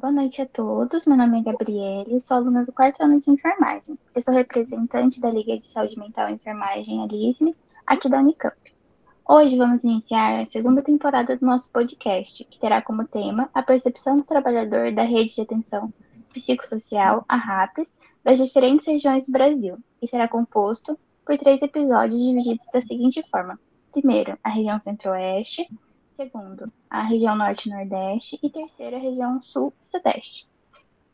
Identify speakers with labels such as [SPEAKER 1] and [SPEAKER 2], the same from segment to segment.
[SPEAKER 1] boa noite a todos. Meu nome é Gabriele, sou aluna do quarto ano de enfermagem. Eu sou representante da Liga de Saúde Mental e Enfermagem, a LISME, aqui da Unicamp. Hoje vamos iniciar a segunda temporada do nosso podcast, que terá como tema a percepção do trabalhador da rede de atenção psicossocial, a RAPS, das diferentes regiões do Brasil, e será composto por três episódios divididos da seguinte forma: primeiro, a região Centro-Oeste, segundo, a região Norte-Nordeste e terceiro, a região Sul Sudeste.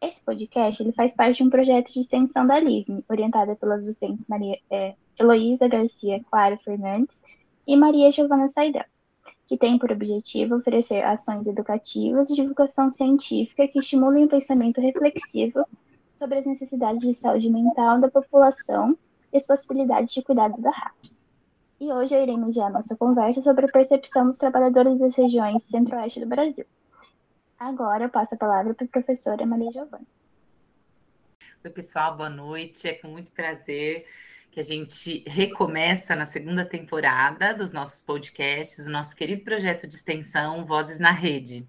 [SPEAKER 1] Esse podcast ele faz parte de um projeto de extensão da LISM, orientada pelas docentes Maria, é, Heloísa Garcia Claro Fernandes e Maria Giovana Saidão, que tem por objetivo oferecer ações educativas e divulgação científica que estimulem o pensamento reflexivo sobre as necessidades de saúde mental da população e as possibilidades de cuidado da RAPS. E hoje eu irei mediar nossa conversa sobre a percepção dos trabalhadores das regiões centro-oeste do Brasil. Agora eu passo a palavra para a professora Maria Giovana.
[SPEAKER 2] Oi, pessoal, boa noite. É com muito prazer que a gente recomeça na segunda temporada dos nossos podcasts, o nosso querido projeto de extensão Vozes na Rede.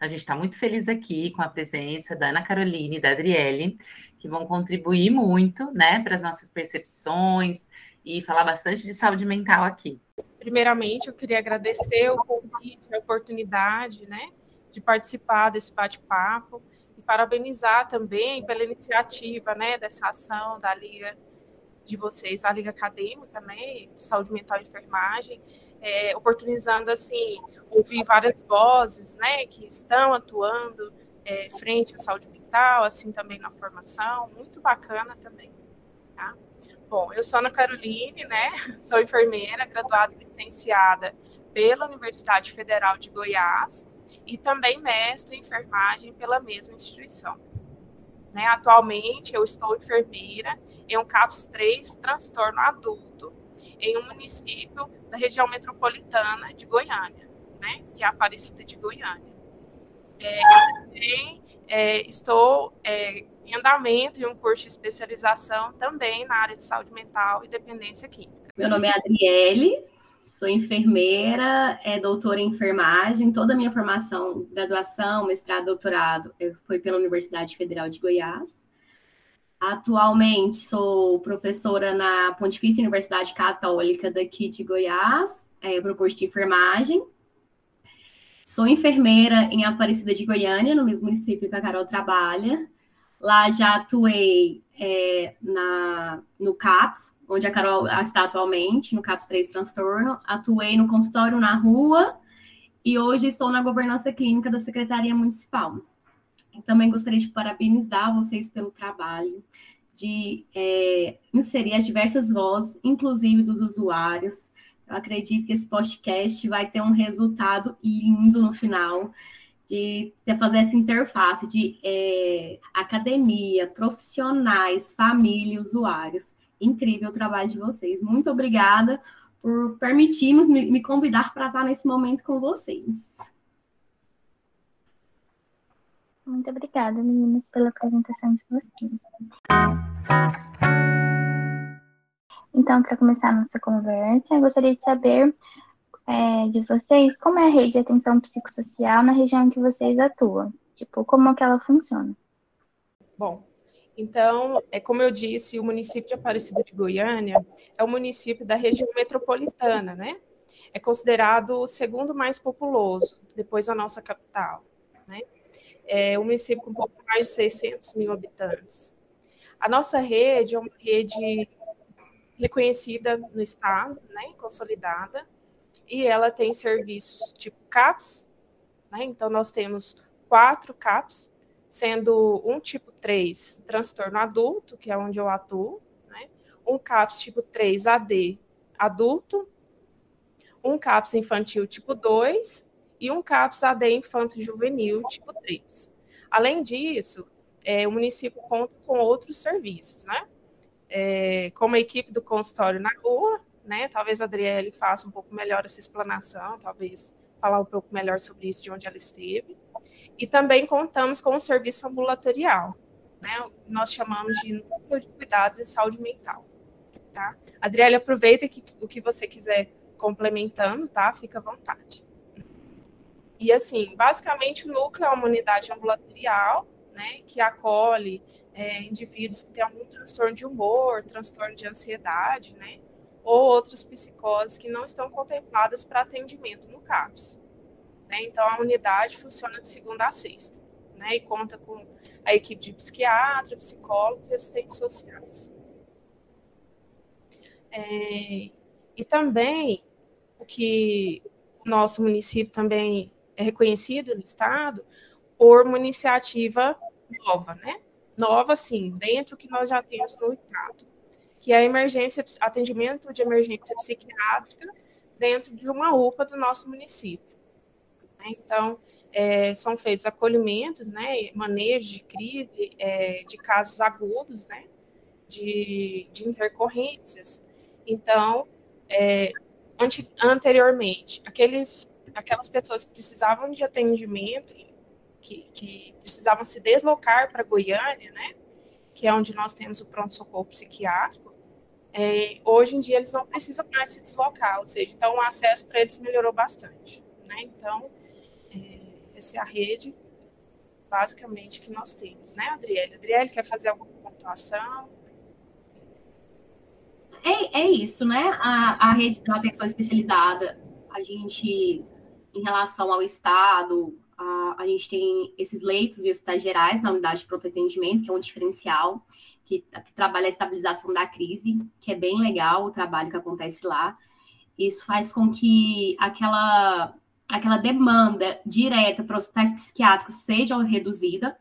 [SPEAKER 2] A gente está muito feliz aqui com a presença da Ana Caroline e da Adriele, que vão contribuir muito né, para as nossas percepções e falar bastante de saúde mental aqui.
[SPEAKER 3] Primeiramente, eu queria agradecer o convite, a oportunidade né, de participar desse bate-papo e parabenizar também pela iniciativa né, dessa ação da Liga de vocês, da Liga Acadêmica né, de Saúde Mental e Enfermagem, é, oportunizando assim ouvir várias vozes, né, que estão atuando é, frente à saúde mental, assim também na formação, muito bacana também. Tá? Bom, eu sou Ana Caroline, né, sou enfermeira, graduada e licenciada pela Universidade Federal de Goiás e também mestre em enfermagem pela mesma instituição. Né, atualmente eu estou enfermeira em um CAPS 3 transtorno adulto em um município da região metropolitana de Goiânia, né, que é a Aparecida de Goiânia. É, eu também é, estou é, em andamento em um curso de especialização também na área de saúde mental e dependência química.
[SPEAKER 4] Meu nome é Adriele, sou enfermeira, é doutora em enfermagem. Toda a minha formação, graduação, mestrado, doutorado, foi pela Universidade Federal de Goiás. Atualmente sou professora na Pontifícia Universidade Católica daqui de Goiás, é, para o curso de enfermagem. Sou enfermeira em Aparecida de Goiânia, no mesmo município que a Carol trabalha. Lá já atuei é, na, no CAPS, onde a Carol está atualmente, no CAPS 3 Transtorno. Atuei no consultório na rua e hoje estou na governança clínica da Secretaria Municipal. Também gostaria de parabenizar vocês pelo trabalho, de é, inserir as diversas vozes, inclusive dos usuários. Eu acredito que esse podcast vai ter um resultado lindo no final, de, de fazer essa interface de é, academia, profissionais, família, usuários. Incrível o trabalho de vocês. Muito obrigada por permitirmos me, me convidar para estar nesse momento com vocês.
[SPEAKER 1] Muito obrigada, meninas, pela apresentação de vocês. Então, para começar a nossa conversa, eu gostaria de saber é, de vocês como é a rede de atenção psicossocial na região que vocês atuam. Tipo, como é que ela funciona?
[SPEAKER 3] Bom, então, é como eu disse, o município de Aparecida de Goiânia é o município da região metropolitana, né? É considerado o segundo mais populoso, depois da nossa capital, né? é um município com um pouco mais de 600 mil habitantes. A nossa rede é uma rede reconhecida no estado, né, consolidada, e ela tem serviços tipo CAPS, né, então nós temos quatro CAPS, sendo um tipo 3 transtorno adulto, que é onde eu atuo, né, um CAPS tipo 3 AD adulto, um CAPS infantil tipo 2 e um CAPS AD Infanto Juvenil tipo 3. Além disso, é, o município conta com outros serviços, né? É, como a equipe do consultório na rua, né? Talvez a Adriele faça um pouco melhor essa explanação, talvez falar um pouco melhor sobre isso de onde ela esteve. E também contamos com o serviço ambulatorial, né? Nós chamamos de núcleo de cuidados em saúde mental, tá? Adriele, aproveita que o que você quiser complementando, tá? Fica à vontade. E assim, basicamente o núcleo é uma unidade ambulatorial, né, que acolhe é, indivíduos que têm algum transtorno de humor, transtorno de ansiedade, né, ou outras psicoses que não estão contempladas para atendimento no CAPS. Né? Então, a unidade funciona de segunda a sexta, né, e conta com a equipe de psiquiatra, psicólogos e assistentes sociais. É, e também, o que o nosso município também é reconhecido no Estado por uma iniciativa nova, né? Nova, sim, dentro que nós já temos no Estado, que é emergência, atendimento de emergência psiquiátrica dentro de uma UPA do nosso município. Né? Então, é, são feitos acolhimentos, né, manejo de crise, é, de casos agudos, né, de, de intercorrências. Então, é, ante, anteriormente, aqueles, aquelas pessoas que precisavam de atendimento, que, que precisavam se deslocar para Goiânia, né, que é onde nós temos o pronto-socorro psiquiátrico, é, hoje em dia eles não precisam mais se deslocar, ou seja, então o acesso para eles melhorou bastante. Né? Então, é, essa é a rede, basicamente, que nós temos, né, Adriele? Adriele, quer fazer alguma pontuação?
[SPEAKER 4] É, é isso, né? A, a rede de atenção especializada, a gente, em relação ao Estado, a, a gente tem esses leitos e hospitais gerais na unidade de pronto atendimento, que é um diferencial, que, que trabalha a estabilização da crise, que é bem legal o trabalho que acontece lá. Isso faz com que aquela, aquela demanda direta para hospitais psiquiátricos seja reduzida.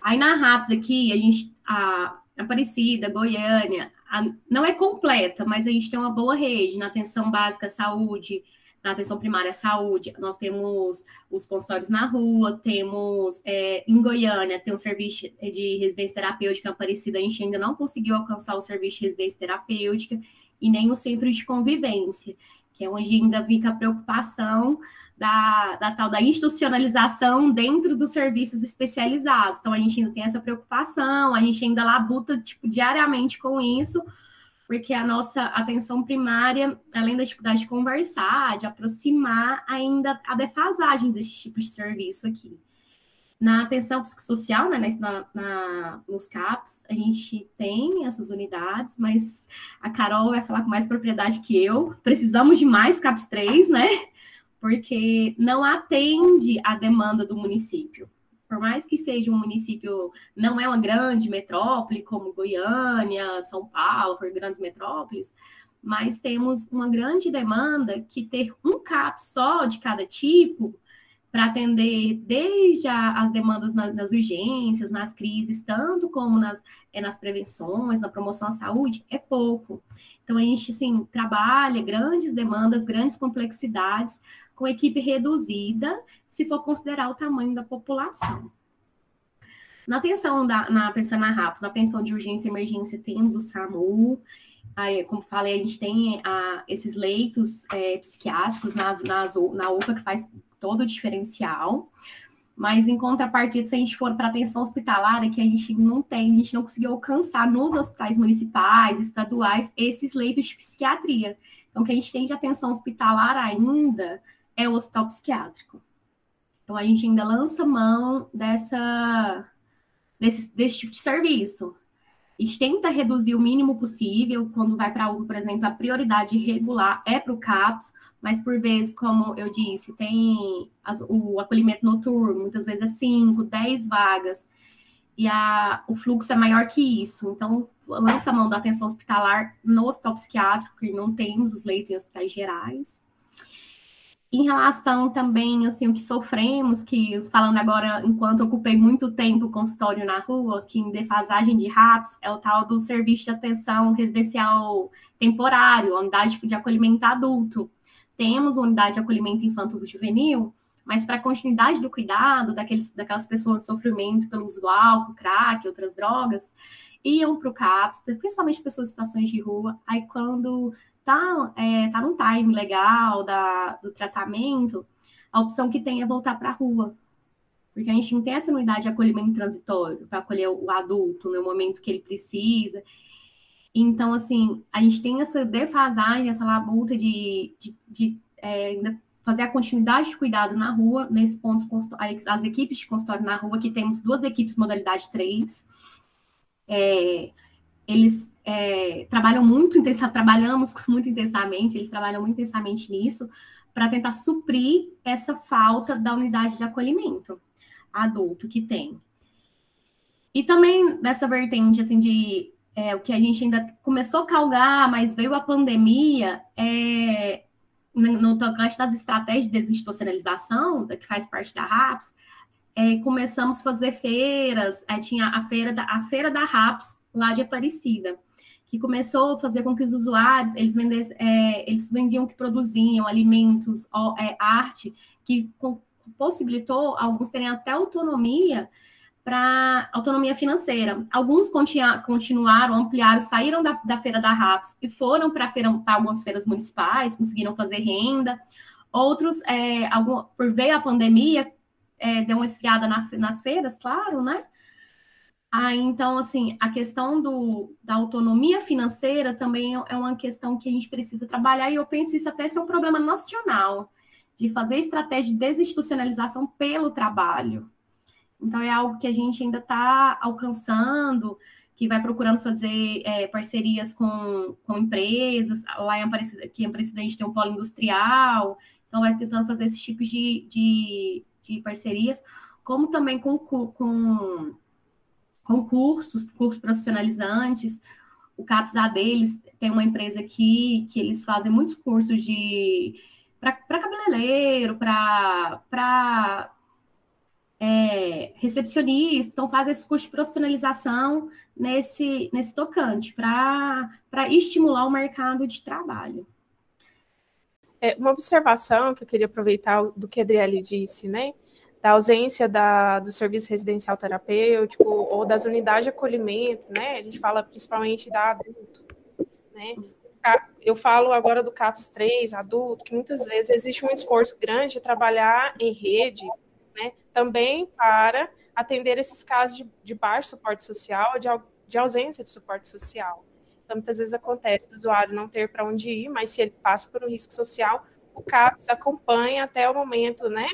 [SPEAKER 4] Aí na RAPS aqui, a gente, a Aparecida, Goiânia, a, não é completa, mas a gente tem uma boa rede na atenção básica saúde, na atenção primária à saúde, nós temos os consultórios na rua, temos é, em Goiânia, tem um serviço de residência terapêutica Aparecida, a gente ainda não conseguiu alcançar o serviço de residência terapêutica e nem o centro de convivência, que é onde ainda fica a preocupação da, da tal da institucionalização dentro dos serviços especializados. Então, a gente ainda tem essa preocupação, a gente ainda labuta tipo, diariamente com isso, porque a nossa atenção primária, além da dificuldade de conversar, de aproximar, ainda a defasagem desse tipo de serviço aqui. Na atenção psicossocial, né, na, na, nos CAPs, a gente tem essas unidades, mas a Carol vai falar com mais propriedade que eu. Precisamos de mais CAPs 3, né? Porque não atende a demanda do município por mais que seja um município, não é uma grande metrópole como Goiânia, São Paulo, for grandes metrópoles, mas temos uma grande demanda que ter um CAP só de cada tipo para atender desde a, as demandas na, nas urgências, nas crises, tanto como nas, é, nas prevenções, na promoção à saúde, é pouco. Então, a gente, assim, trabalha grandes demandas, grandes complexidades, com equipe reduzida, se for considerar o tamanho da população. Na atenção da, na pensando na RAPS, na atenção de urgência e emergência, temos o SAMU, aí, como falei, a gente tem a, esses leitos é, psiquiátricos nas, nas, na UPA que faz todo o diferencial. Mas em contrapartida, se a gente for para atenção hospitalar, é que a gente não tem, a gente não conseguiu alcançar nos hospitais municipais, estaduais, esses leitos de psiquiatria. Então, o que a gente tem de atenção hospitalar ainda é o hospital psiquiátrico. Então, a gente ainda lança mão dessa, desse, desse tipo de serviço. A tenta reduzir o mínimo possível. Quando vai para algo, por exemplo, a prioridade regular é para o CAPS, mas por vezes, como eu disse, tem as, o acolhimento noturno, muitas vezes é 5, 10 vagas, e a, o fluxo é maior que isso. Então, lança mão da atenção hospitalar no hospital psiquiátrico, que não temos os leitos em hospitais gerais. Em relação também, assim, o que sofremos, que falando agora, enquanto ocupei muito tempo consultório na rua, que em defasagem de RAPS, é o tal do serviço de atenção residencial temporário, unidade de acolhimento adulto. Temos unidade de acolhimento infanto-juvenil, mas para a continuidade do cuidado daqueles, daquelas pessoas em sofrimento pelo uso do álcool, crack, outras drogas, iam para o CAPS, principalmente pessoas em situações de rua. Aí, quando tá, é, tá num time legal da, do tratamento, a opção que tem é voltar para a rua. Porque a gente não tem essa unidade de acolhimento transitório para acolher o adulto no momento que ele precisa. Então, assim, a gente tem essa defasagem, essa labuta de, de, de é, fazer a continuidade de cuidado na rua, nesses pontos, as equipes de consultório na rua, que temos duas equipes modalidade 3. É, eles é, trabalham muito intensamente, trabalhamos muito intensamente, eles trabalham muito intensamente nisso, para tentar suprir essa falta da unidade de acolhimento adulto que tem. E também nessa vertente, assim, de é, o que a gente ainda começou a calgar, mas veio a pandemia, é, no tocante das estratégias de desinstitucionalização, que faz parte da RAPS, é, começamos a fazer feiras, é, tinha a feira, da, a feira da RAPS lá de Aparecida, que começou a fazer com que os usuários, eles, vendessem, é, eles vendiam o que produziam, alimentos, ó, é, arte, que possibilitou alguns terem até autonomia para autonomia financeira. Alguns continuaram, ampliaram, saíram da, da feira da RAPS e foram para algumas feiras municipais, conseguiram fazer renda. Outros, é, algum, por veio a pandemia, é, deu uma esfriada na, nas feiras, claro, né? Ah, então, assim, a questão do, da autonomia financeira também é uma questão que a gente precisa trabalhar, e eu penso isso até ser um problema nacional, de fazer estratégia de desinstitucionalização pelo trabalho. Então, é algo que a gente ainda está alcançando, que vai procurando fazer é, parcerias com, com empresas. Lá em Aparecida, aqui em Aparecida a gente tem um polo industrial, então vai tentando fazer esses tipos de, de, de parcerias, como também com, com, com cursos, cursos profissionalizantes. O CAPSA deles tem uma empresa aqui que eles fazem muitos cursos de para cabeleireiro, para é, recepcionista, então faz esse curso de profissionalização nesse, nesse tocante, para estimular o mercado de trabalho.
[SPEAKER 3] É, uma observação que eu queria aproveitar do que a Adriele disse, né? Da ausência da, do serviço residencial terapêutico ou das unidades de acolhimento, né? A gente fala principalmente da adulto, né? Eu falo agora do CAPS 3, adulto, que muitas vezes existe um esforço grande de trabalhar em rede, né? também para atender esses casos de, de baixo suporte social, de, de ausência de suporte social. Então, muitas vezes acontece do usuário não ter para onde ir, mas se ele passa por um risco social, o CAPS acompanha até o momento né,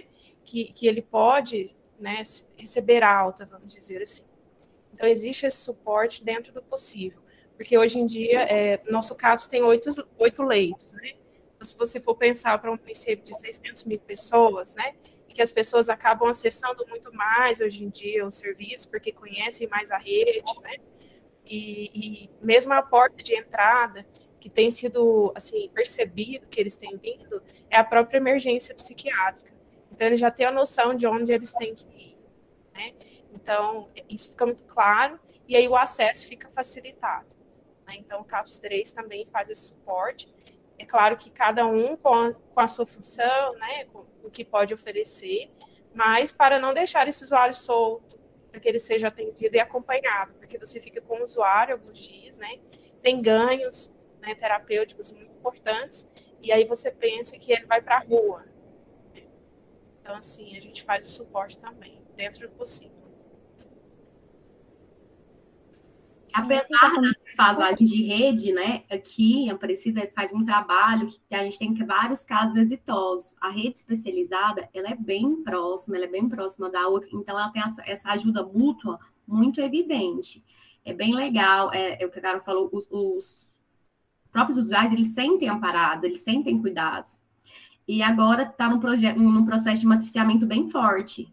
[SPEAKER 3] que, que ele pode né, receber alta, vamos dizer assim. Então, existe esse suporte dentro do possível, porque hoje em dia, é, nosso CAPS tem oito, oito leitos, né? Então, se você for pensar para um município de 600 mil pessoas, né, e que as pessoas acabam acessando muito mais hoje em dia o serviço, porque conhecem mais a rede, né? E, e mesmo a porta de entrada, que tem sido assim percebido que eles têm vindo, é a própria emergência psiquiátrica. Então, eles já têm a noção de onde eles têm que ir, né? Então, isso fica muito claro, e aí o acesso fica facilitado. Né? Então, o CAPS 3 também faz esse suporte. É claro que cada um com a, com a sua função, né, com, o que pode oferecer, mas para não deixar esse usuário solto, para que ele seja atendido e acompanhado, porque você fica com o usuário alguns dias, né? Tem ganhos né, terapêuticos muito importantes, e aí você pensa que ele vai para a rua. Então, assim, a gente faz esse suporte também, dentro do possível.
[SPEAKER 4] Apesar da defasagem de rede, né, aqui em Aparecida faz um trabalho que a gente tem vários casos exitosos. A rede especializada, ela é bem próxima, ela é bem próxima da outra, então ela tem essa, essa ajuda mútua muito evidente. É bem legal, é, é o que a Carol falou, os, os próprios usuários, eles sentem amparados, eles sentem cuidados. E agora está num, num processo de matriciamento bem forte.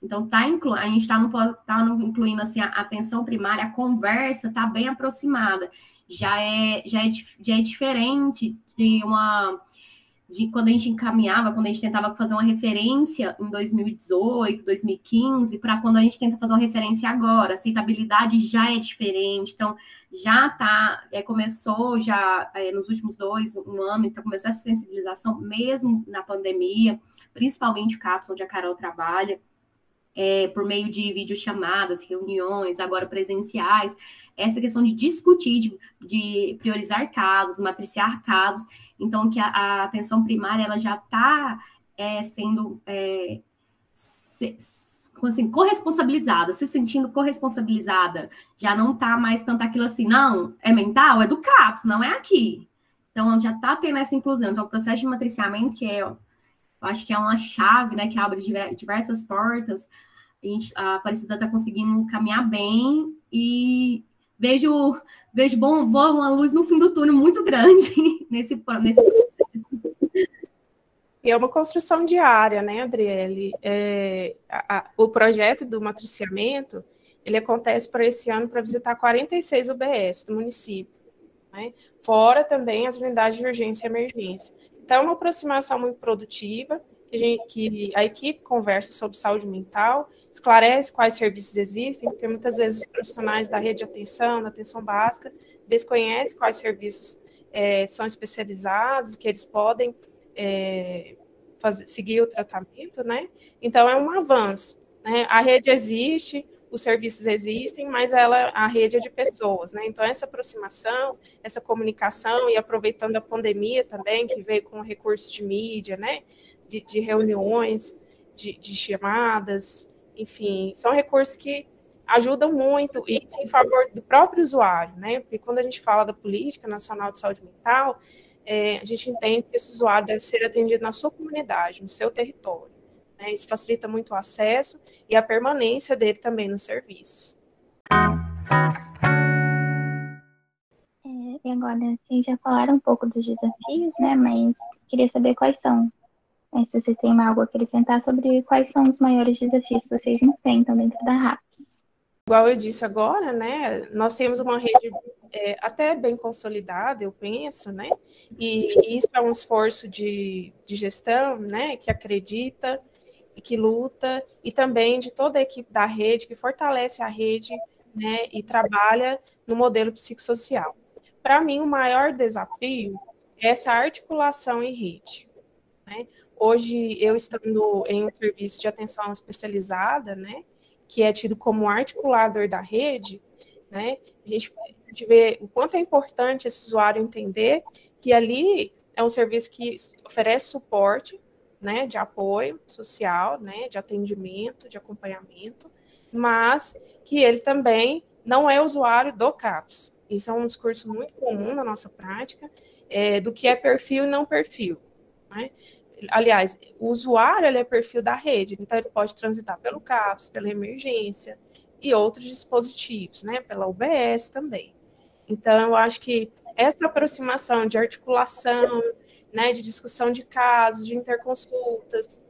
[SPEAKER 4] Então, tá inclu... a gente está tá incluindo assim, a atenção primária, a conversa está bem aproximada. Já é, já, é, já é diferente de uma de quando a gente encaminhava, quando a gente tentava fazer uma referência em 2018, 2015, para quando a gente tenta fazer uma referência agora, a aceitabilidade já é diferente, então já tá, é, começou já é, nos últimos dois, um ano, então começou essa sensibilização mesmo na pandemia, principalmente o CAPS, onde a Carol trabalha, é, por meio de videochamadas, reuniões, agora presenciais, essa questão de discutir, de, de priorizar casos, matriciar casos, então que a, a atenção primária ela já está é, sendo é, se, assim, corresponsabilizada, se sentindo corresponsabilizada, já não está mais tanto aquilo assim, não, é mental, é do CAPS, não é aqui. Então, já está tendo essa inclusão. Então, o processo de matriciamento, que é eu acho que é uma chave, né, que abre diversas portas. A, gente, a Aparecida está conseguindo caminhar bem e vejo, vejo bom, bom, uma luz no fim do túnel muito grande nesse, nesse processo.
[SPEAKER 3] E é uma construção diária, né, Adriele? É, a, a, o projeto do matriciamento, ele acontece para esse ano para visitar 46 UBS do município, né? fora também as unidades de urgência e emergência. Então, é uma aproximação muito produtiva, que a, gente, que a equipe conversa sobre saúde mental, esclarece quais serviços existem, porque muitas vezes os profissionais da rede de atenção, da atenção básica, desconhecem quais serviços é, são especializados, que eles podem é, fazer, seguir o tratamento, né? Então, é um avanço. Né? A rede existe, os serviços existem, mas ela, a rede é de pessoas, né? Então, essa aproximação, essa comunicação, e aproveitando a pandemia também, que veio com recursos de mídia, né? De, de reuniões, de, de, chamadas, enfim, são recursos que ajudam muito e em favor do próprio usuário, né? Porque quando a gente fala da política nacional de saúde mental, é, a gente entende que esse usuário deve ser atendido na sua comunidade, no seu território. Né? Isso facilita muito o acesso e a permanência dele também nos serviços.
[SPEAKER 1] É, e agora, vocês já falaram um pouco dos desafios, né? Mas queria saber quais são. É, se você tem algo a acrescentar sobre quais são os maiores desafios que vocês enfrentam dentro da RAPS.
[SPEAKER 3] Igual eu disse agora, né? Nós temos uma rede é, até bem consolidada, eu penso, né? E, isso é um esforço de, de gestão, né? Que acredita e que luta, e também de toda a equipe da rede, que fortalece a rede, né? E trabalha no modelo psicossocial. Para mim, o maior desafio é essa articulação em rede, né? Hoje, eu estando em um serviço de atenção especializada, né? Que é tido como articulador da rede, né? A gente de ver o quanto é importante esse usuário entender que ali é um serviço que oferece suporte, né, de apoio social, né, de atendimento, de acompanhamento, mas que ele também não é usuário do CAPS. Isso é um discurso muito comum na nossa prática, é, do que é perfil e não perfil. Né? Aliás, o usuário é perfil da rede, então ele pode transitar pelo CAPS, pela emergência e outros dispositivos, né, pela UBS também. Então, eu acho que essa aproximação de articulação, né, de discussão de casos, de interconsultas,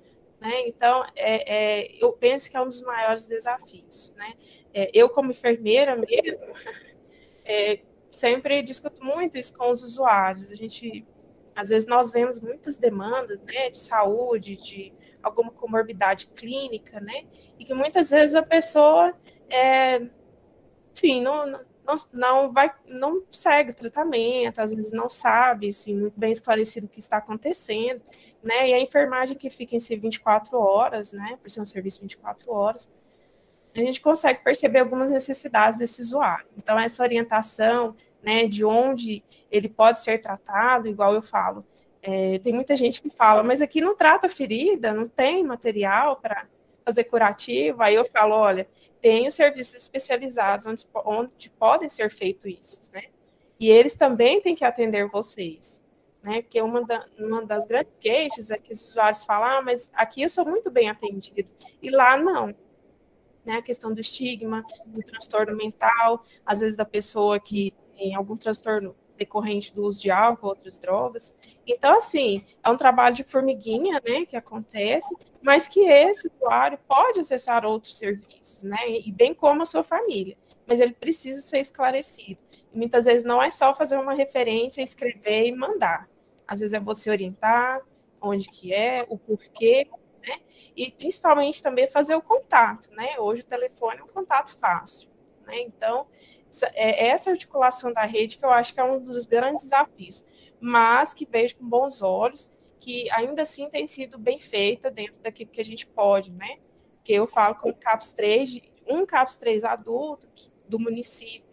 [SPEAKER 3] né, então, é, é, eu penso que é um dos maiores desafios. Né? É, eu, como enfermeira mesmo, é, sempre discuto muito isso com os usuários. A gente, às vezes, nós vemos muitas demandas né, de saúde, de alguma comorbidade clínica, né, e que muitas vezes a pessoa, é, enfim, não não, não vai, não segue o tratamento, às vezes não sabe, assim, muito bem esclarecido o que está acontecendo, né? E a enfermagem que fica em si 24 horas, né? Por ser um serviço 24 horas, a gente consegue perceber algumas necessidades desse usuário. Então, essa orientação, né, de onde ele pode ser tratado, igual eu falo, é, tem muita gente que fala, mas aqui não trata ferida, não tem material para fazer curativo. Aí eu falo, olha, tem os serviços especializados onde, onde podem ser feitos isso, né? E eles também têm que atender vocês, né? Porque uma, da, uma das grandes queixas é que os usuários falam, ah, mas aqui eu sou muito bem atendido, e lá não. Né? A questão do estigma, do transtorno mental, às vezes da pessoa que tem algum transtorno decorrente do uso de álcool, outras drogas. Então, assim, é um trabalho de formiguinha, né, que acontece, mas que esse usuário pode acessar outros serviços, né, e bem como a sua família, mas ele precisa ser esclarecido. E muitas vezes não é só fazer uma referência, escrever e mandar. Às vezes é você orientar onde que é, o porquê, né, e principalmente também fazer o contato, né, hoje o telefone é um contato fácil, né, então é essa articulação da rede que eu acho que é um dos grandes desafios, mas que vejo com bons olhos, que ainda assim tem sido bem feita dentro daquilo que a gente pode, né? Que eu falo com o CAPS 3, um CAPS 3 adulto do município,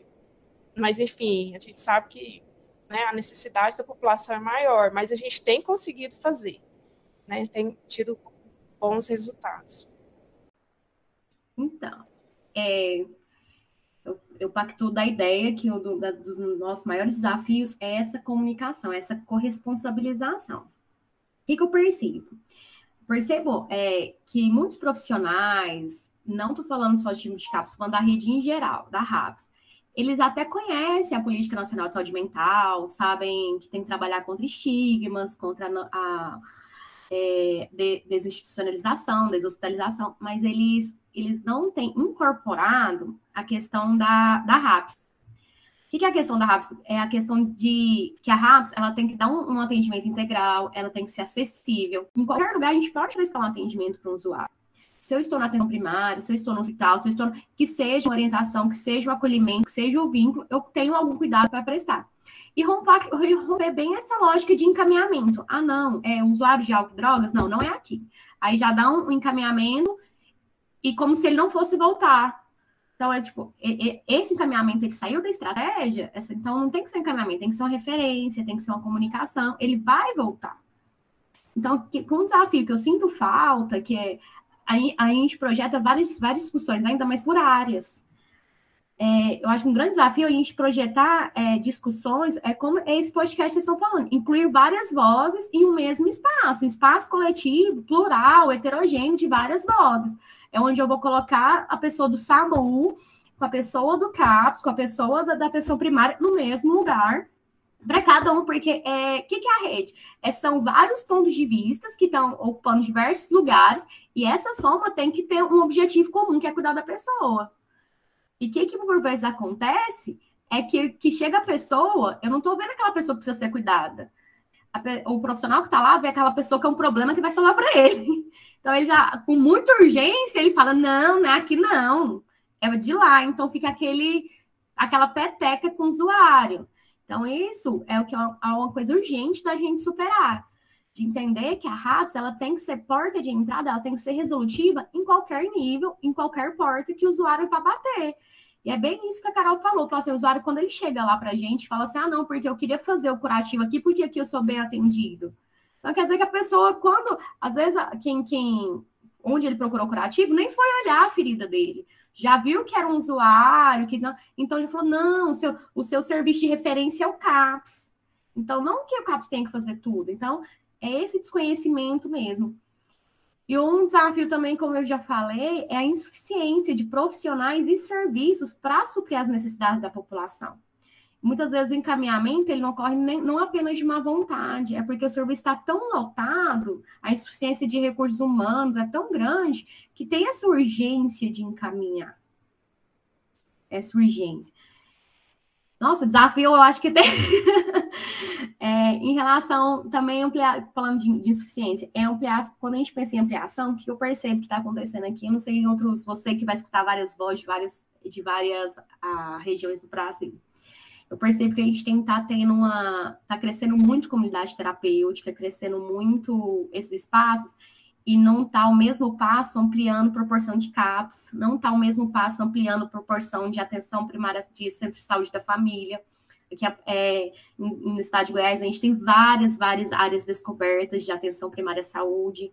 [SPEAKER 3] mas enfim, a gente sabe que né, a necessidade da população é maior, mas a gente tem conseguido fazer, né? Tem tido bons resultados.
[SPEAKER 4] Então, é, eu, eu pacto da ideia que um do, dos nossos maiores desafios é essa comunicação, essa corresponsabilização. O que, que eu percebo? percebo é, que muitos profissionais, não estou falando só de time de CAPS, falando da rede em geral, da RAPS, eles até conhecem a Política Nacional de Saúde Mental, sabem que tem que trabalhar contra estigmas, contra a, é, de, desinstitucionalização, deshospitalização, mas eles, eles não têm incorporado a questão da, da RAPS. O que é a questão da RAPS? É a questão de que a RAPS ela tem que dar um, um atendimento integral, ela tem que ser acessível. Em qualquer lugar, a gente pode prestar um atendimento para o usuário se eu estou na atenção primária, se eu estou no hospital, se eu estou que seja uma orientação, que seja o um acolhimento, que seja o um vínculo, eu tenho algum cuidado para prestar. E romper, romper bem essa lógica de encaminhamento. Ah, não, é usuário de álcool e drogas? Não, não é aqui. Aí já dá um encaminhamento e como se ele não fosse voltar. Então, é tipo, esse encaminhamento ele saiu da estratégia, então não tem que ser um encaminhamento, tem que ser uma referência, tem que ser uma comunicação, ele vai voltar. Então, com um desafio que eu sinto falta, que é a gente projeta várias, várias discussões, ainda mais por áreas. É, eu acho um grande desafio a gente projetar é, discussões, é como esse podcast vocês estão falando, incluir várias vozes em um mesmo espaço, um espaço coletivo, plural, heterogêneo, de várias vozes. É onde eu vou colocar a pessoa do SAMU, com a pessoa do CAPS, com a pessoa da, da atenção primária no mesmo lugar, para cada um, porque é, o que, que, é a rede? É, são vários pontos de vista que estão ocupando diversos lugares, e essa soma tem que ter um objetivo comum, que é cuidar da pessoa. E o que, que por vezes acontece é que, que chega a pessoa, eu não estou vendo aquela pessoa que precisa ser cuidada. A, o profissional que está lá vê aquela pessoa que é um problema que vai somar para ele. Então, ele já, com muita urgência, ele fala: não, não é aqui não, é de lá. Então, fica aquele, aquela peteca com o usuário. Então, isso é o que é uma coisa urgente da gente superar. De entender que a RAPS ela tem que ser porta de entrada, ela tem que ser resolutiva em qualquer nível, em qualquer porta que o usuário vá bater. E é bem isso que a Carol falou. Falou assim, o usuário, quando ele chega lá para a gente, fala assim, ah, não, porque eu queria fazer o curativo aqui, porque aqui eu sou bem atendido. Então, quer dizer que a pessoa, quando, às vezes, quem, quem, onde ele procurou curativo, nem foi olhar a ferida dele já viu que era um usuário, que não, então já falou: não, o seu, o seu serviço de referência é o CAPS. Então, não que o CAPS tenha que fazer tudo. Então, é esse desconhecimento mesmo. E um desafio também, como eu já falei, é a insuficiência de profissionais e serviços para suprir as necessidades da população. Muitas vezes o encaminhamento ele não ocorre nem, não apenas de má vontade, é porque o serviço está tão lotado, a insuficiência de recursos humanos é tão grande que tem essa urgência de encaminhar. Essa urgência. Nossa, desafio eu acho que tem. é, em relação também ampliar, falando de, de, insuficiência, é ampliar, quando a gente pensa em ampliação, o que eu percebo que está acontecendo aqui, eu não sei em outros, você que vai escutar várias vozes de várias, de várias ah, regiões do Brasil eu percebo que a gente tem tá tendo uma. está crescendo muito comunidade terapêutica, crescendo muito esses espaços, e não está o mesmo passo ampliando proporção de CAPS, não está o mesmo passo ampliando proporção de atenção primária de centro de saúde da família. Aqui é, no estado de Goiás, a gente tem várias, várias áreas descobertas de atenção primária à saúde,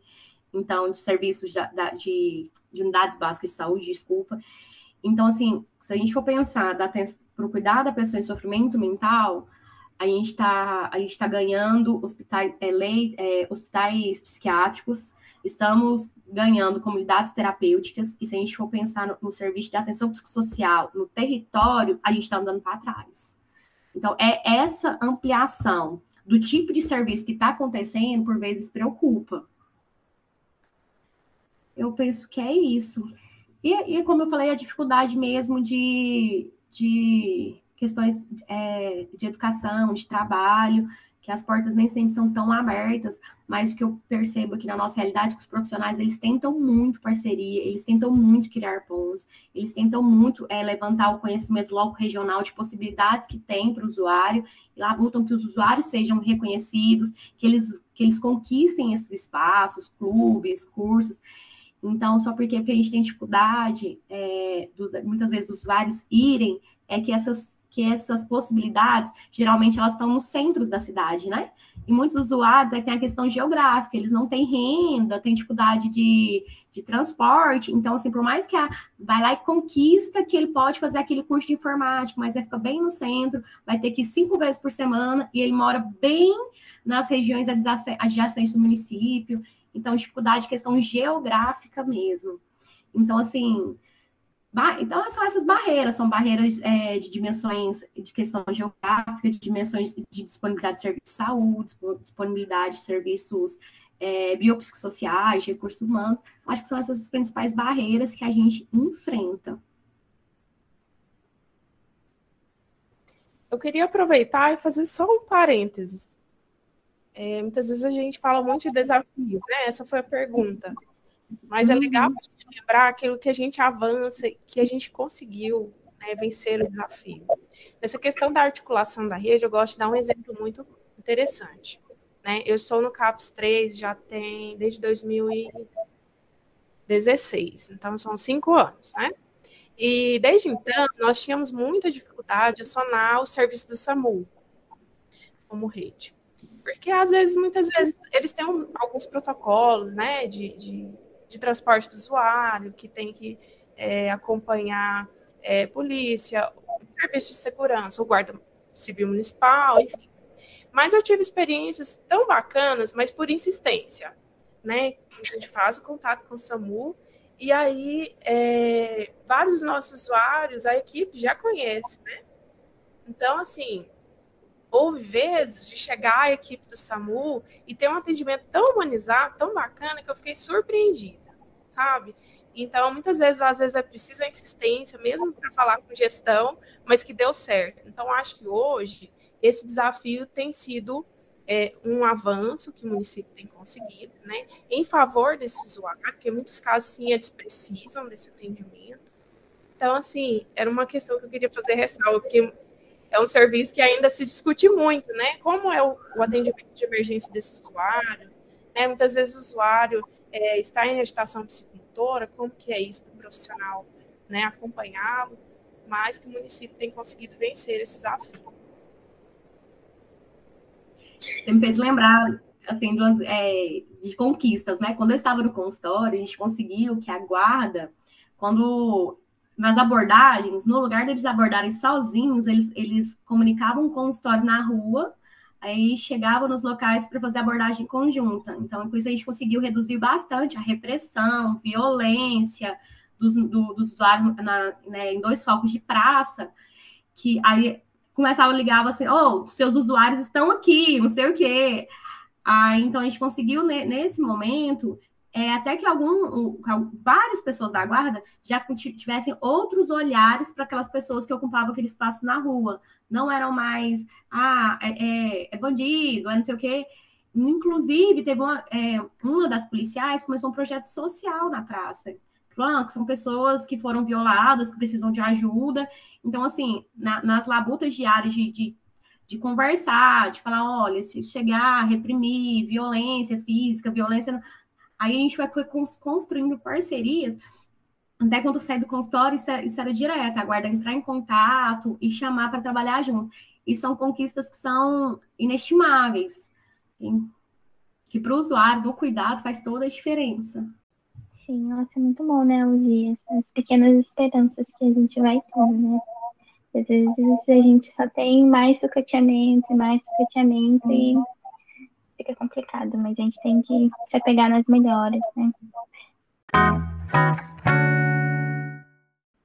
[SPEAKER 4] então, de serviços de, de unidades básicas de saúde, desculpa. Então, assim, se a gente for pensar para o cuidar da pessoa em sofrimento mental, a gente está tá ganhando hospitais, é, lei, é, hospitais psiquiátricos, estamos ganhando comunidades terapêuticas, e se a gente for pensar no, no serviço de atenção psicossocial no território, a gente está andando para trás. Então, é essa ampliação do tipo de serviço que está acontecendo, por vezes, preocupa. Eu penso que é isso. E, e como eu falei, a dificuldade mesmo de, de questões é, de educação, de trabalho, que as portas nem sempre são tão abertas, mas o que eu percebo aqui na nossa realidade é que os profissionais, eles tentam muito parceria, eles tentam muito criar pontos, eles tentam muito é, levantar o conhecimento logo regional de possibilidades que tem para o usuário, e lá lutam que os usuários sejam reconhecidos, que eles, que eles conquistem esses espaços, clubes, cursos, então, só porque, porque a gente tem dificuldade, é, dos, muitas vezes, dos usuários irem, é que essas, que essas possibilidades, geralmente, elas estão nos centros da cidade, né? E muitos usuários é tem a questão geográfica, eles não têm renda, têm dificuldade de, de transporte. Então, assim, por mais que a, vai lá e conquista que ele pode fazer aquele curso de informática, mas vai ficar bem no centro, vai ter que ir cinco vezes por semana, e ele mora bem nas regiões adjacentes do município. Então, dificuldade de questão geográfica mesmo. Então, assim, então são essas barreiras, são barreiras é, de dimensões de questão geográfica, de dimensões de disponibilidade de serviços de saúde, disponibilidade de serviços é, biopsicossociais, recursos humanos. Acho que são essas as principais barreiras que a gente enfrenta.
[SPEAKER 3] Eu queria aproveitar e fazer só um parênteses. É, muitas vezes a gente fala muito de desafios, né? Essa foi a pergunta. Mas é legal uhum. a gente lembrar aquilo que a gente avança, que a gente conseguiu né, vencer o desafio. Nessa questão da articulação da rede, eu gosto de dar um exemplo muito interessante. Né? Eu estou no CAPS 3 já tem desde 2016, então são cinco anos, né? E desde então, nós tínhamos muita dificuldade de acionar o serviço do SAMU como rede. Porque às vezes, muitas vezes, eles têm um, alguns protocolos, né, de, de de transporte do usuário, que tem que é, acompanhar é, polícia, serviço de segurança, o guarda civil municipal, enfim. Mas eu tive experiências tão bacanas, mas por insistência, né? A gente faz o contato com o SAMU e aí é, vários dos nossos usuários, a equipe já conhece, né? Então, assim, houve vezes de chegar a equipe do SAMU e ter um atendimento tão humanizado, tão bacana, que eu fiquei surpreendida, sabe? Então, muitas vezes, às vezes é preciso a insistência, mesmo para falar com gestão, mas que deu certo. Então, acho que hoje esse desafio tem sido é, um avanço que o município tem conseguido, né, em favor desse usuário, porque em muitos casos, sim, eles precisam desse atendimento. Então, assim, era uma questão que eu queria fazer ressalva, porque é um serviço que ainda se discute muito, né? Como é o, o atendimento de emergência desse usuário? Né? Muitas vezes o usuário é, está em agitação psicomotora, como que é isso para o profissional né, acompanhá-lo, mas que o município tem conseguido vencer esse desafio.
[SPEAKER 4] Você me fez lembrar assim, duas, é, de conquistas, né? Quando eu estava no consultório, a gente conseguiu que a guarda, quando nas abordagens, no lugar deles abordarem sozinhos, eles, eles comunicavam com o consultório na rua, aí chegavam nos locais para fazer abordagem conjunta. Então, com isso a gente conseguiu reduzir bastante a repressão, violência dos, do, dos usuários na, né, em dois focos de praça, que aí começava a ligar assim, oh, seus usuários estão aqui, não sei o quê. Aí, então, a gente conseguiu, nesse momento, é, até que algum, várias pessoas da guarda já tivessem outros olhares para aquelas pessoas que ocupavam aquele espaço na rua. Não eram mais, ah, é, é, é bandido, é não sei o quê. Inclusive, teve uma, é, uma das policiais começou um projeto social na praça. Ah, que são pessoas que foram violadas, que precisam de ajuda. Então, assim, na, nas labutas diárias de, de de conversar, de falar, olha, se chegar, reprimir, violência física, violência Aí a gente vai construindo parcerias. Até quando sai do consultório, isso, isso era direto, a guarda entrar em contato e chamar para trabalhar junto. E são conquistas que são inestimáveis, que para o usuário, no cuidado, faz toda a diferença.
[SPEAKER 1] Sim, nossa, é muito bom, né, ouvir essas pequenas esperanças que a gente vai tendo, né? Às vezes a gente só tem mais sucateamento, mais sucateamento e fica complicado, mas a gente tem que se apegar nas melhores, né?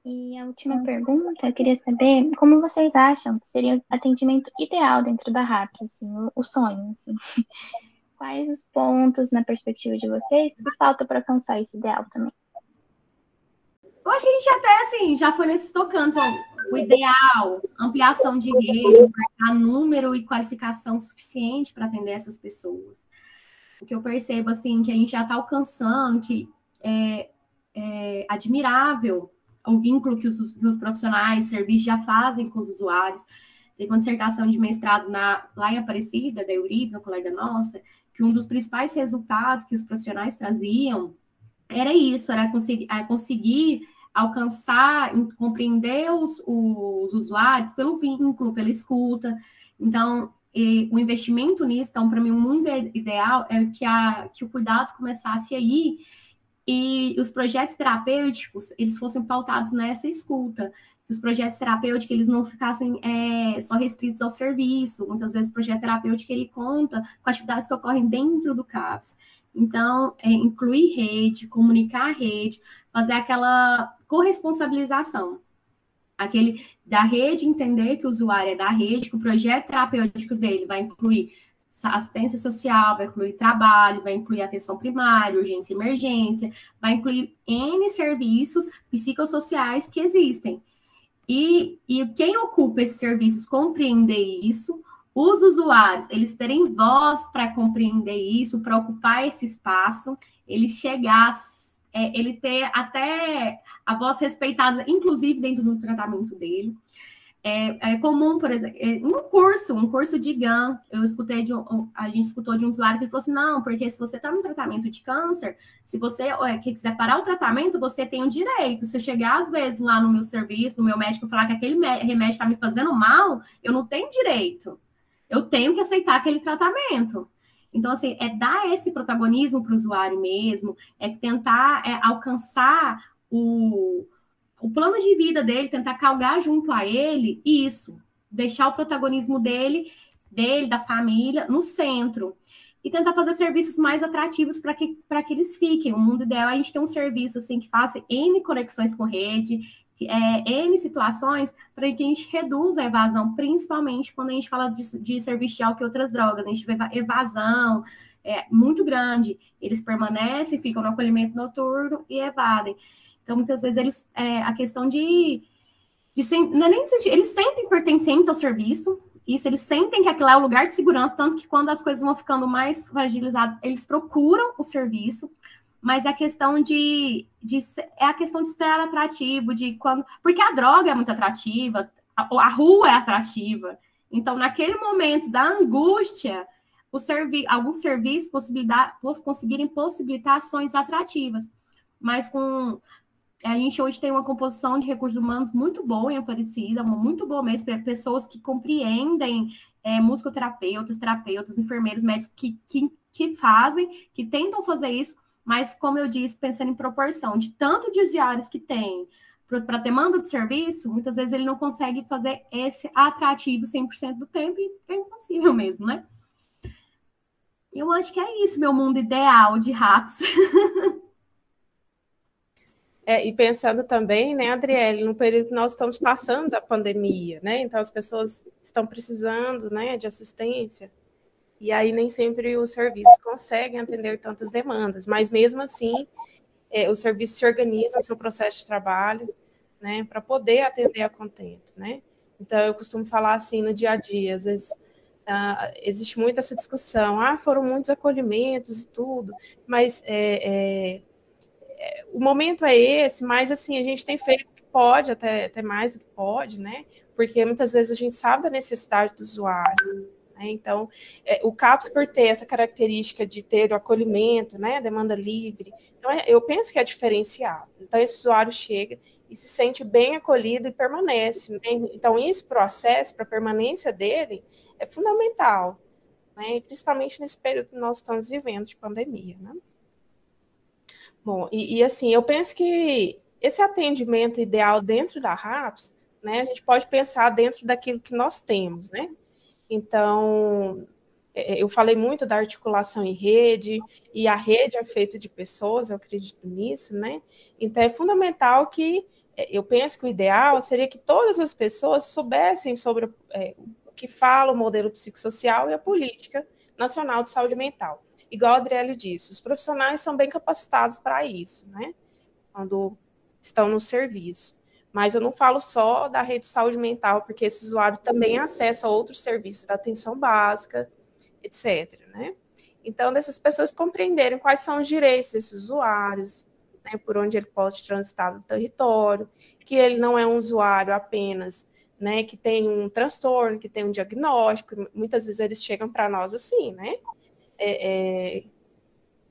[SPEAKER 1] E a última pergunta, eu queria saber como vocês acham que seria o atendimento ideal dentro da RAPS, assim, o, o sonho, assim. Quais os pontos, na perspectiva de vocês, que falta para alcançar esse ideal também?
[SPEAKER 4] Eu acho que a gente até, assim, já foi nesses tocando, o ideal, ampliação de rede, ofertar número e qualificação suficiente para atender essas pessoas. O que eu percebo, assim, que a gente já está alcançando, que é, é, admirável o vínculo que os, os profissionais, serviços já fazem com os usuários. Teve uma dissertação de mestrado na, lá em Aparecida, da Eurides, uma colega nossa, que um dos principais resultados que os profissionais traziam era isso, era conseguir, era conseguir alcançar, compreender os, os usuários pelo vínculo, pela escuta. Então, o investimento nisso, então, para mim, o mundo ideal é que, a, que o cuidado começasse aí e os projetos terapêuticos, eles fossem pautados nessa escuta. que os projetos terapêuticos eles não ficassem é, só restritos ao serviço. Muitas vezes o projeto terapêutico ele conta com atividades que ocorrem dentro do CAPS. Então, é, incluir rede, comunicar a rede, fazer aquela corresponsabilização. Aquele da rede entender que o usuário é da rede, que o projeto terapêutico dele vai incluir assistência social, vai incluir trabalho, vai incluir atenção primária, urgência e emergência, vai incluir N serviços psicossociais que existem. E, e quem ocupa esses serviços compreender isso, os usuários, eles terem voz para compreender isso, para ocupar esse espaço, ele chegar, é, ele ter até a voz respeitada, inclusive dentro do tratamento dele. É, é, comum, por exemplo, é, um curso, um curso de GAN, eu escutei de um, a gente escutou de um usuário que falou assim, não, porque se você está no tratamento de câncer, se você é, quiser parar o tratamento, você tem o direito. Se eu chegar às vezes lá no meu serviço, no meu médico, falar que aquele remédio está me fazendo mal, eu não tenho direito. Eu tenho que aceitar aquele tratamento. Então, assim, é dar esse protagonismo para o usuário mesmo, é tentar é, alcançar o, o plano de vida dele, tentar calgar junto a ele isso, deixar o protagonismo dele, dele, da família, no centro. E tentar fazer serviços mais atrativos para que, que eles fiquem. O mundo ideal é a gente ter um serviço assim que faça N conexões com rede, é, N situações para que a gente reduza a evasão, principalmente quando a gente fala de, de serviço de álcool e outras drogas. A gente vê evasão é, muito grande. Eles permanecem, ficam no acolhimento noturno e evadem. Então, muitas vezes, eles, é, a questão de, de não é nem eles sentem pertencentes ao serviço, isso, eles sentem que aquilo é o lugar de segurança, tanto que quando as coisas vão ficando mais fragilizadas, eles procuram o serviço, mas é a questão de, de é a questão de ser atrativo, de quando, porque a droga é muito atrativa, a, a rua é atrativa, então naquele momento da angústia, o servi alguns serviços conseguirem possibilitar ações atrativas, mas com a gente hoje tem uma composição de recursos humanos muito boa em Aparecida, muito boa mesmo, pessoas que compreendem é, musicoterapeutas, terapeutas, enfermeiros, médicos que, que, que fazem, que tentam fazer isso, mas, como eu disse, pensando em proporção de tanto de usuários que tem para demanda de serviço, muitas vezes ele não consegue fazer esse atrativo 100% do tempo e é impossível mesmo, né? Eu acho que é isso, meu mundo ideal de RAPS.
[SPEAKER 3] É, e pensando também, né, Adriele, no período que nós estamos passando da pandemia, né? Então as pessoas estão precisando, né, de assistência. E aí nem sempre os serviços conseguem atender tantas demandas, mas mesmo assim, é, os serviços se organizam no seu processo de trabalho, né, para poder atender a contento, né? Então eu costumo falar assim no dia a dia, às vezes Uh, existe muito essa discussão, ah, foram muitos acolhimentos e tudo, mas é, é, o momento é esse, mas assim, a gente tem feito o que pode, até, até mais do que pode, né? Porque muitas vezes a gente sabe da necessidade do usuário. Né? Então, é, o CAPS, por ter essa característica de ter o acolhimento, né? demanda livre, então é, eu penso que é diferenciado. Então, esse usuário chega e se sente bem acolhido e permanece. Né? Então, esse processo para a permanência dele é fundamental, né? principalmente nesse período que nós estamos vivendo de pandemia. Né? Bom, e, e, assim, eu penso que esse atendimento ideal dentro da RAPS, né, a gente pode pensar dentro daquilo que nós temos, né? Então, é, eu falei muito da articulação em rede, e a rede é feita de pessoas, eu acredito nisso, né? Então, é fundamental que, é, eu penso que o ideal seria que todas as pessoas soubessem sobre é, o que fala o modelo psicossocial e a política nacional de saúde mental igual a Adriele disse, os profissionais são bem capacitados para isso, né? Quando estão no serviço. Mas eu não falo só da rede de saúde mental, porque esse usuário também acessa outros serviços da atenção básica, etc. Né? Então, dessas pessoas compreenderem quais são os direitos desses usuários, né, por onde ele pode transitar no território, que ele não é um usuário apenas né, que tem um transtorno, que tem um diagnóstico, muitas vezes eles chegam para nós assim, né? É, é,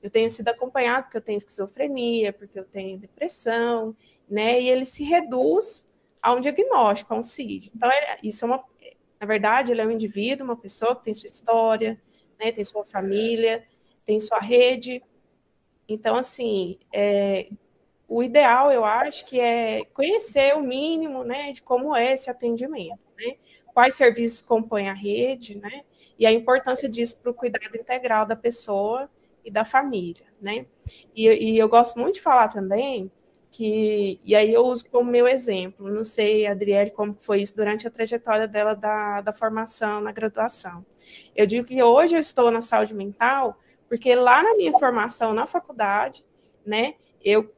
[SPEAKER 3] eu tenho sido acompanhado porque eu tenho esquizofrenia, porque eu tenho depressão, né? E ele se reduz a um diagnóstico, a um CID. Então, é, isso é uma. Na verdade, ele é um indivíduo, uma pessoa que tem sua história, né? Tem sua família, tem sua rede. Então, assim, é, o ideal, eu acho, que é conhecer o mínimo né, de como é esse atendimento? Quais serviços compõem a rede, né? E a importância disso para o cuidado integral da pessoa e da família, né? E, e, eu gosto muito de falar também que, e aí eu uso como meu exemplo, não sei, Adriele, como foi isso durante a trajetória dela da, da formação na graduação. Eu digo que hoje eu estou na saúde mental porque lá na minha formação na faculdade, né, eu,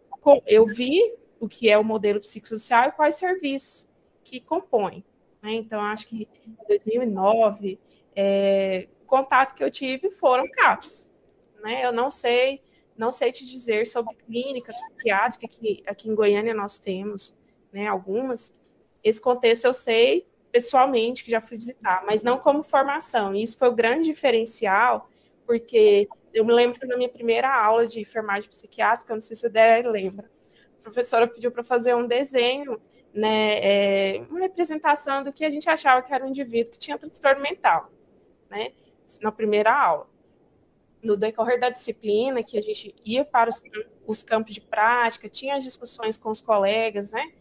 [SPEAKER 3] eu vi o que é o modelo psicossocial e quais serviços que compõem. Né? Então, acho que em 2009, é, o contato que eu tive foram CAPs. Né? Eu não sei, não sei te dizer sobre clínica psiquiátrica, que aqui em Goiânia nós temos né, algumas. Esse contexto eu sei pessoalmente, que já fui visitar, mas não como formação. E isso foi o grande diferencial, porque eu me lembro que na minha primeira aula de enfermagem psiquiátrica, não sei se a Débora lembra, a professora pediu para fazer um desenho né, é, uma representação do que a gente achava que era um indivíduo que tinha transtorno mental, né, na primeira aula. No decorrer da disciplina, que a gente ia para os, os campos de prática, tinha as discussões com os colegas, né,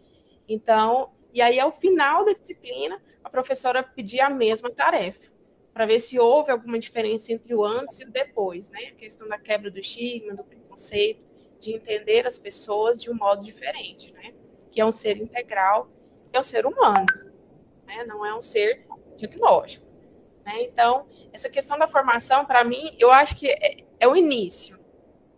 [SPEAKER 3] então, e aí ao final da disciplina, a professora pedia a mesma tarefa, para ver se houve alguma diferença entre o antes e o depois, né, a questão da quebra do estigma, do preconceito, de entender as pessoas de um modo diferente, né que é um ser integral, é um ser humano, né? não é um ser diagnóstico. Né? Então, essa questão da formação, para mim, eu acho que é, é, o início,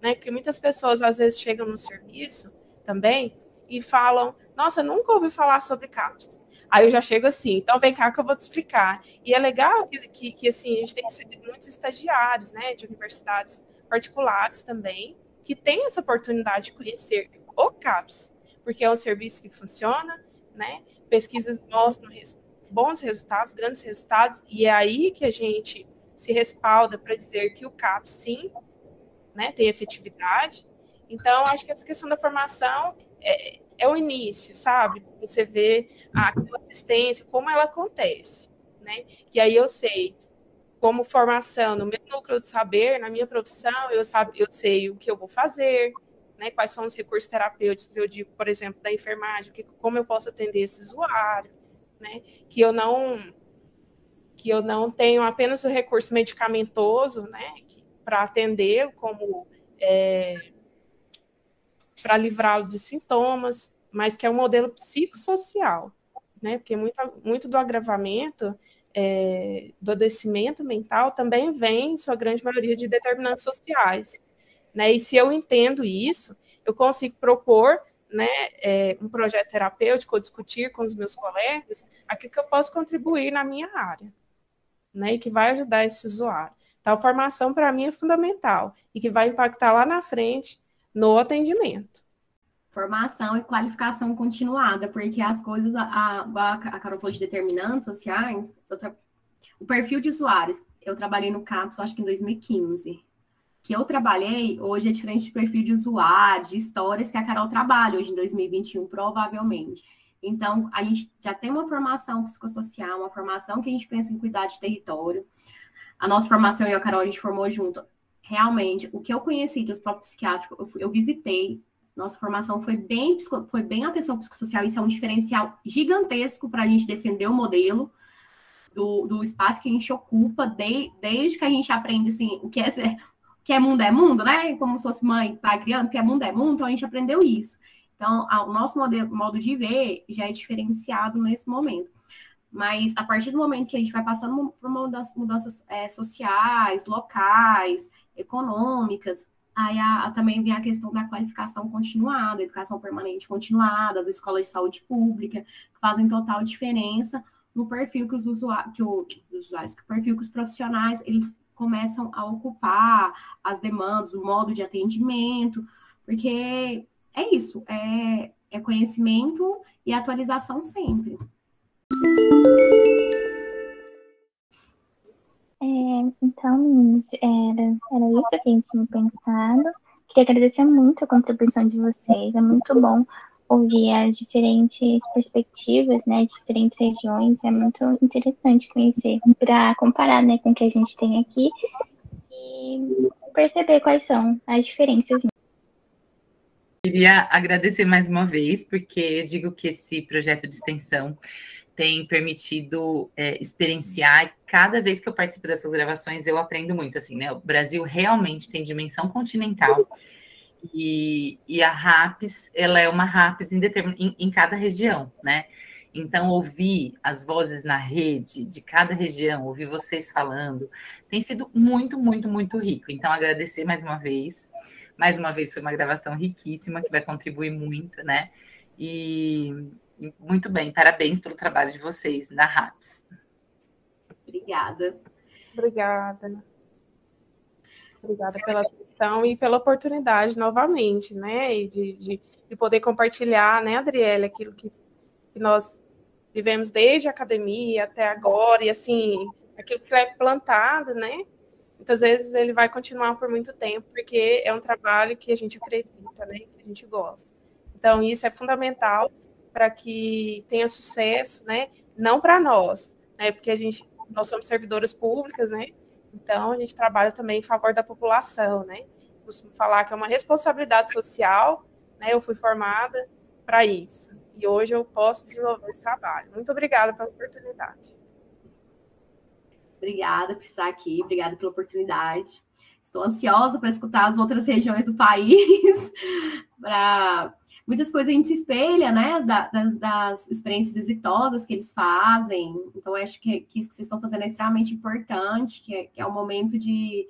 [SPEAKER 3] né? porque muitas pessoas às vezes chegam no serviço também e falam, nossa, nunca ouvi falar sobre CAPS. Aí eu já chego assim, então vem cá que eu vou te explicar. E é legal que, que, que assim, a gente tem muitos estagiários, né, de universidades particulares também, que têm essa oportunidade de conhecer o CAPS, porque é um serviço que funciona, né? Pesquisas mostram bons resultados, grandes resultados, e é aí que a gente se respalda para dizer que o CAP, sim, né, tem efetividade. Então, acho que essa questão da formação é, é o início, sabe? Você vê a assistência, como ela acontece, né? Que aí eu sei, como formação, no meu núcleo de saber, na minha profissão, eu, sabe, eu sei o que eu vou fazer, né, quais são os recursos terapêuticos, eu digo, por exemplo, da enfermagem, que, como eu posso atender esse usuário, né, que eu não que eu não tenho apenas o recurso medicamentoso, né, para atender como é, para livrá-lo de sintomas, mas que é um modelo psicossocial, né, porque muito, muito do agravamento é, do adoecimento mental também vem, em sua grande maioria, de determinantes sociais, né? E se eu entendo isso, eu consigo propor né, é, um projeto terapêutico discutir com os meus colegas aquilo que eu posso contribuir na minha área, né, e que vai ajudar esse usuário. Então, formação para mim é fundamental e que vai impactar lá na frente no atendimento.
[SPEAKER 4] Formação e qualificação continuada, porque as coisas, a, a, a Carol falou de determinantes sociais, o perfil de usuários, eu trabalhei no CAPS, acho que em 2015, que eu trabalhei hoje é diferente do perfil de usuário, de histórias que a Carol trabalha hoje em 2021, provavelmente. Então, a gente já tem uma formação psicossocial, uma formação que a gente pensa em cuidar de território. A nossa formação e a Carol, a gente formou junto. Realmente, o que eu conheci de hospital psiquiátrico, eu, eu visitei. Nossa formação foi bem, foi bem atenção psicossocial. Isso é um diferencial gigantesco para a gente defender o modelo do, do espaço que a gente ocupa, de, desde que a gente aprende assim, o que é que é mundo é mundo, né? Como se fosse mãe, pai criando, que é mundo é mundo, então a gente aprendeu isso. Então, o nosso modelo, modo de ver já é diferenciado nesse momento. Mas a partir do momento que a gente vai passando por mudanças, mudanças é, sociais, locais, econômicas, aí a, a, também vem a questão da qualificação continuada, educação permanente continuada, as escolas de saúde pública, que fazem total diferença no perfil que os usuários, que, que os usuários, que o perfil que os profissionais, eles começam a ocupar as demandas, o modo de atendimento, porque é isso, é, é conhecimento e atualização sempre.
[SPEAKER 1] É, então, meninas, era, era isso que a gente tinha pensado. Queria agradecer muito a contribuição de vocês, é muito bom ouvir as diferentes perspectivas, né, diferentes regiões, é muito interessante conhecer para comparar, né, com o que a gente tem aqui e perceber quais são as diferenças.
[SPEAKER 2] Queria agradecer mais uma vez, porque eu digo que esse projeto de extensão tem permitido é, experienciar, cada vez que eu participo dessas gravações, eu aprendo muito, assim, né? O Brasil realmente tem dimensão continental, e, e a RAPS, ela é uma RAPS em, em, em cada região, né? Então, ouvir as vozes na rede de cada região, ouvir vocês falando, tem sido muito, muito, muito rico. Então, agradecer mais uma vez. Mais uma vez, foi uma gravação riquíssima, que vai contribuir muito, né? E muito bem, parabéns pelo trabalho de vocês na RAPS.
[SPEAKER 4] Obrigada.
[SPEAKER 3] Obrigada. Obrigada pela atenção e pela oportunidade novamente, né? E de, de, de poder compartilhar, né, Adriele, aquilo que, que nós vivemos desde a academia até agora, e assim, aquilo que é plantado, né? Muitas vezes ele vai continuar por muito tempo, porque é um trabalho que a gente acredita, né? Que a gente gosta. Então, isso é fundamental para que tenha sucesso, né? Não para nós, né? Porque a gente, nós somos servidoras públicas, né? Então, a gente trabalha também em favor da população, né? Costumo falar que é uma responsabilidade social, né? Eu fui formada para isso e hoje eu posso desenvolver esse trabalho. Muito obrigada pela oportunidade.
[SPEAKER 4] Obrigada por estar aqui, obrigada pela oportunidade. Estou ansiosa para escutar as outras regiões do país, para muitas coisas a gente se espelha, né, das, das, experiências exitosas que eles fazem. Então, acho que, que, isso que vocês estão fazendo é extremamente importante, que é, que é um momento de,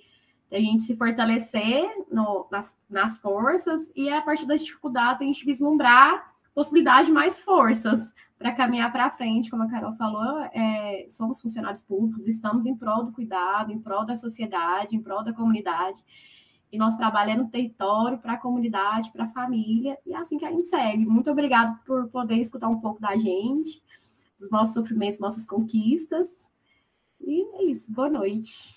[SPEAKER 4] de, a gente se fortalecer no, nas, nas forças e, a partir das dificuldades, a gente vislumbrar possibilidade mais forças para caminhar para frente, como a Carol falou, é, somos funcionários públicos, estamos em prol do cuidado, em prol da sociedade, em prol da comunidade, e nosso trabalho é no território, para a comunidade, para a família, e é assim que a gente segue. Muito obrigado por poder escutar um pouco da gente, dos nossos sofrimentos, nossas conquistas, e é isso, boa noite.